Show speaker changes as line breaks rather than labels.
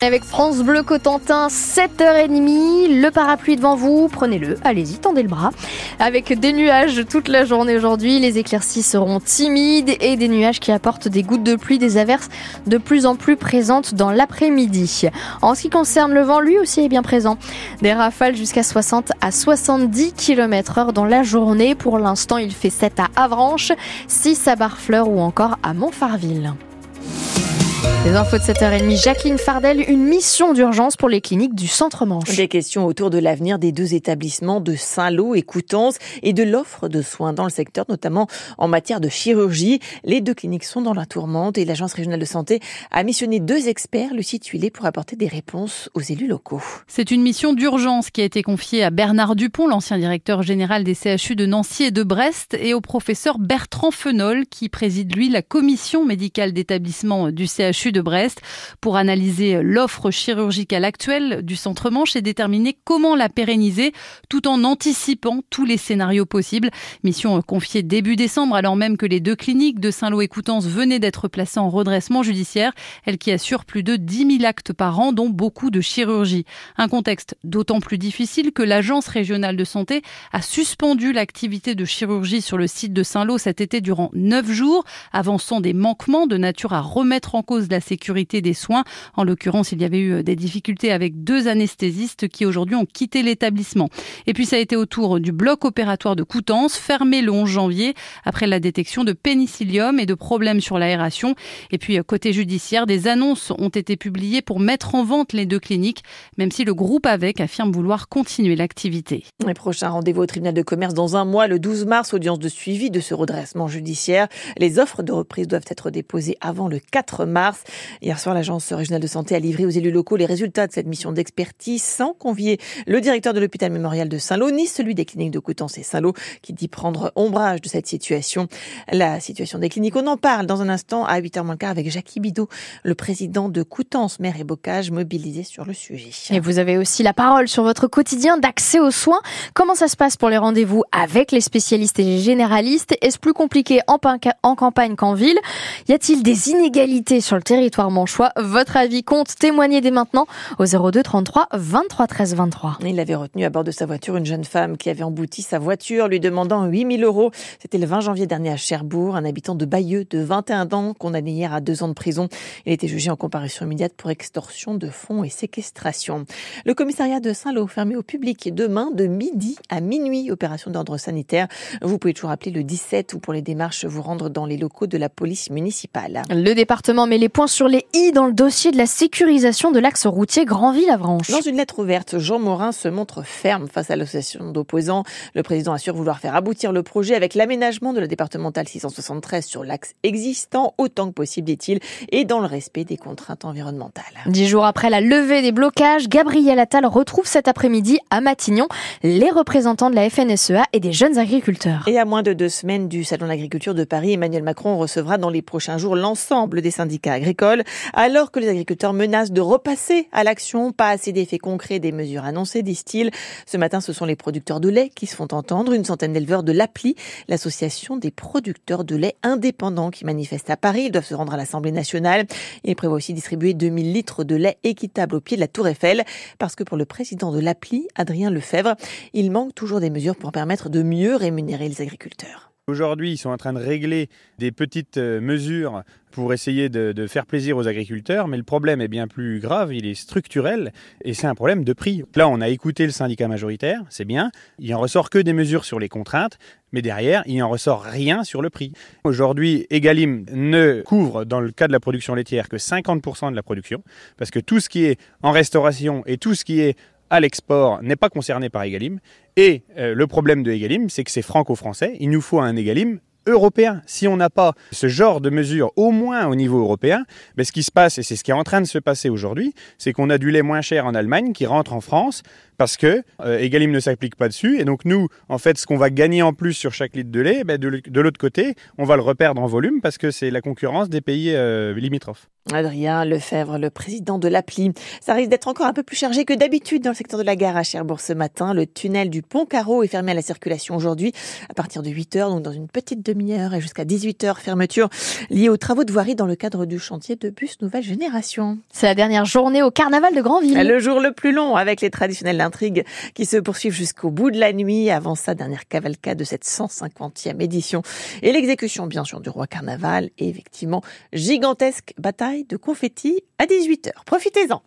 Avec France Bleu Cotentin, 7h30, le parapluie devant vous, prenez-le, allez-y, tendez le bras. Avec des nuages toute la journée aujourd'hui, les éclaircies seront timides et des nuages qui apportent des gouttes de pluie, des averses de plus en plus présentes dans l'après-midi. En ce qui concerne le vent, lui aussi est bien présent. Des rafales jusqu'à 60 à 70 km heure dans la journée. Pour l'instant, il fait 7 à Avranches, 6 à Barfleur ou encore à Montfarville. Les infos de 7h30, Jacqueline Fardel, une mission d'urgence pour les cliniques du Centre-Manche.
Des questions autour de l'avenir des deux établissements de Saint-Lô et Coutances et de l'offre de soins dans le secteur, notamment en matière de chirurgie. Les deux cliniques sont dans la tourmente et l'Agence régionale de santé a missionné deux experts, Lucie Tuilé, pour apporter des réponses aux élus locaux.
C'est une mission d'urgence qui a été confiée à Bernard Dupont, l'ancien directeur général des CHU de Nancy et de Brest, et au professeur Bertrand Fenol, qui préside lui la commission médicale d'établissement du CHU de Brest pour analyser l'offre chirurgicale actuelle du Centre Manche et déterminer comment la pérenniser tout en anticipant tous les scénarios possibles. Mission confiée début décembre alors même que les deux cliniques de Saint-Lô et Coutances venaient d'être placées en redressement judiciaire, elles qui assurent plus de 10 000 actes par an dont beaucoup de chirurgie. Un contexte d'autant plus difficile que l'Agence régionale de santé a suspendu l'activité de chirurgie sur le site de Saint-Lô cet été durant neuf jours, avançant des manquements de nature à remettre en cause la sécurité des soins. En l'occurrence, il y avait eu euh, des difficultés avec deux anesthésistes qui aujourd'hui ont quitté l'établissement. Et puis ça a été au tour du bloc opératoire de Coutances, fermé le 11 janvier après la détection de pénicillium et de problèmes sur l'aération. Et puis euh, côté judiciaire, des annonces ont été publiées pour mettre en vente les deux cliniques, même si le groupe avec affirme vouloir continuer l'activité.
Les prochains rendez-vous au tribunal de commerce dans un mois, le 12 mars, audience de suivi de ce redressement judiciaire. Les offres de reprise doivent être déposées avant le 4 mars. Hier soir, l'Agence régionale de santé a livré aux élus locaux les résultats de cette mission d'expertise sans convier le directeur de l'hôpital mémorial de Saint-Lô ni celui des cliniques de Coutances et Saint-Lô qui dit prendre ombrage de cette situation. La situation des cliniques, on en parle dans un instant à 8h moins quart avec Jackie Bidot, le président de Coutances, maire et bocage, mobilisé sur le sujet.
Et vous avez aussi la parole sur votre quotidien d'accès aux soins. Comment ça se passe pour les rendez-vous avec les spécialistes et les généralistes? Est-ce plus compliqué en campagne qu'en ville? Y a-t-il des inégalités sur le territoire manchois. Votre avis compte. Témoignez dès maintenant au 02 33 23 13 23.
Il avait retenu à bord de sa voiture une jeune femme qui avait embouti sa voiture, lui demandant 8000 euros. C'était le 20 janvier dernier à Cherbourg. Un habitant de Bayeux de 21 ans, condamné hier à deux ans de prison. Il était jugé en comparution immédiate pour extorsion de fonds et séquestration. Le commissariat de Saint-Lô fermé au public demain de midi à minuit. Opération d'ordre sanitaire. Vous pouvez toujours appeler le 17 ou pour les démarches vous rendre dans les locaux de la police municipale.
Le département met les points sur les i dans le dossier de la sécurisation de l'axe routier Grandville-Avranches.
Dans une lettre ouverte, Jean Morin se montre ferme face à l'association d'opposants. Le président assure vouloir faire aboutir le projet avec l'aménagement de la départementale 673 sur l'axe existant autant que possible, dit-il, et dans le respect des contraintes environnementales.
Dix jours après la levée des blocages, Gabriel Attal retrouve cet après-midi à Matignon les représentants de la FNSEA et des jeunes agriculteurs.
Et à moins de deux semaines du Salon de l'agriculture de Paris, Emmanuel Macron recevra dans les prochains jours l'ensemble des syndicats alors que les agriculteurs menacent de repasser à l'action. Pas assez d'effets concrets des mesures annoncées, disent-ils. Ce matin, ce sont les producteurs de lait qui se font entendre. Une centaine d'éleveurs de l'APLI, l'association des producteurs de lait indépendants qui manifestent à Paris. Ils doivent se rendre à l'Assemblée nationale. Ils prévoient aussi distribuer 2000 litres de lait équitable au pied de la Tour Eiffel parce que pour le président de l'APLI, Adrien Lefebvre, il manque toujours des mesures pour permettre de mieux rémunérer les agriculteurs.
Aujourd'hui, ils sont en train de régler des petites euh, mesures pour essayer de, faire plaisir aux agriculteurs, mais le problème est bien plus grave, il est structurel, et c'est un problème de prix. Là, on a écouté le syndicat majoritaire, c'est bien, il en ressort que des mesures sur les contraintes, mais derrière, il n'en ressort rien sur le prix. Aujourd'hui, Egalim ne couvre, dans le cas de la production laitière, que 50% de la production, parce que tout ce qui est en restauration et tout ce qui est à l'export n'est pas concerné par Egalim. Et euh, le problème de Egalim, c'est que c'est franco-français. Il nous faut un Egalim européen. Si on n'a pas ce genre de mesures, au moins au niveau européen, ben ce qui se passe, et c'est ce qui est en train de se passer aujourd'hui, c'est qu'on a du lait moins cher en Allemagne qui rentre en France parce que euh, Egalim ne s'applique pas dessus. Et donc nous, en fait, ce qu'on va gagner en plus sur chaque litre de lait, ben de, l'autre côté, on va le reperdre en volume parce que c'est la concurrence des pays euh, limitrophes.
Adrien Lefebvre, le président de l'appli. Ça risque d'être encore un peu plus chargé que d'habitude dans le secteur de la gare à Cherbourg ce matin. Le tunnel du Pont Carreau est fermé à la circulation aujourd'hui à partir de 8 heures, donc dans une petite demi-heure et jusqu'à 18 heures. Fermeture liée aux travaux de voirie dans le cadre du chantier de bus nouvelle génération.
C'est la dernière journée au carnaval de Grandville.
Le jour le plus long avec les traditionnelles intrigues qui se poursuivent jusqu'au bout de la nuit avant sa dernière cavalcade de cette 150e édition et l'exécution bien sûr du roi carnaval et effectivement gigantesque bataille de confettis à 18h. Profitez-en